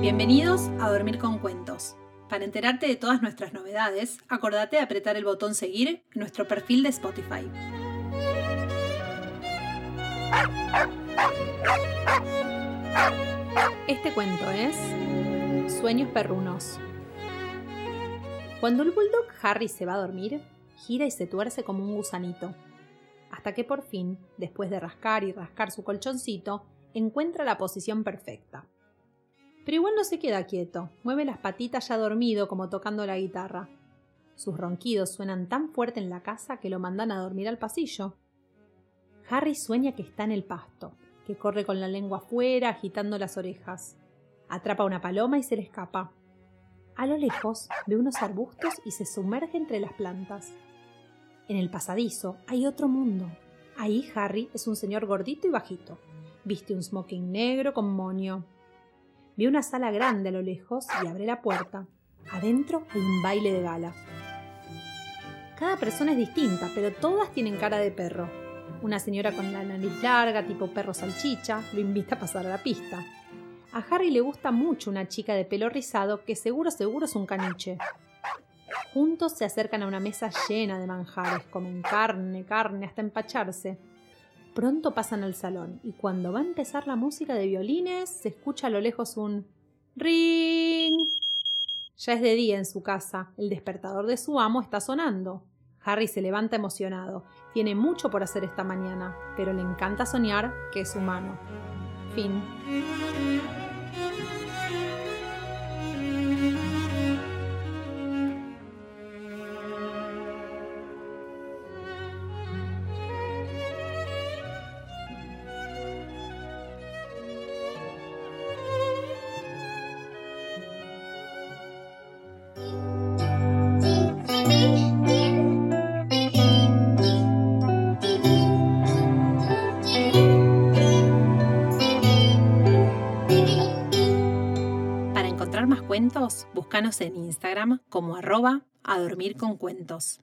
Bienvenidos a Dormir con Cuentos. Para enterarte de todas nuestras novedades, acordate de apretar el botón seguir en nuestro perfil de Spotify. Este cuento es Sueños perrunos. Cuando el bulldog Harry se va a dormir, gira y se tuerce como un gusanito, hasta que por fin, después de rascar y rascar su colchoncito, encuentra la posición perfecta. Pero igual no se queda quieto, mueve las patitas ya dormido como tocando la guitarra. Sus ronquidos suenan tan fuerte en la casa que lo mandan a dormir al pasillo. Harry sueña que está en el pasto, que corre con la lengua afuera agitando las orejas. Atrapa una paloma y se le escapa. A lo lejos ve unos arbustos y se sumerge entre las plantas. En el pasadizo hay otro mundo. Ahí Harry es un señor gordito y bajito. Viste un smoking negro con moño. Ve una sala grande a lo lejos y abre la puerta. Adentro hay un baile de gala. Cada persona es distinta, pero todas tienen cara de perro. Una señora con la nariz larga, tipo perro salchicha, lo invita a pasar a la pista. A Harry le gusta mucho una chica de pelo rizado que seguro seguro es un caniche. Juntos se acercan a una mesa llena de manjares, comen carne, carne, hasta empacharse. Pronto pasan al salón y cuando va a empezar la música de violines se escucha a lo lejos un ring. Ya es de día en su casa, el despertador de su amo está sonando. Harry se levanta emocionado. Tiene mucho por hacer esta mañana, pero le encanta soñar que es humano. Fin. Para encontrar más cuentos, búscanos en Instagram como arroba a dormir con cuentos.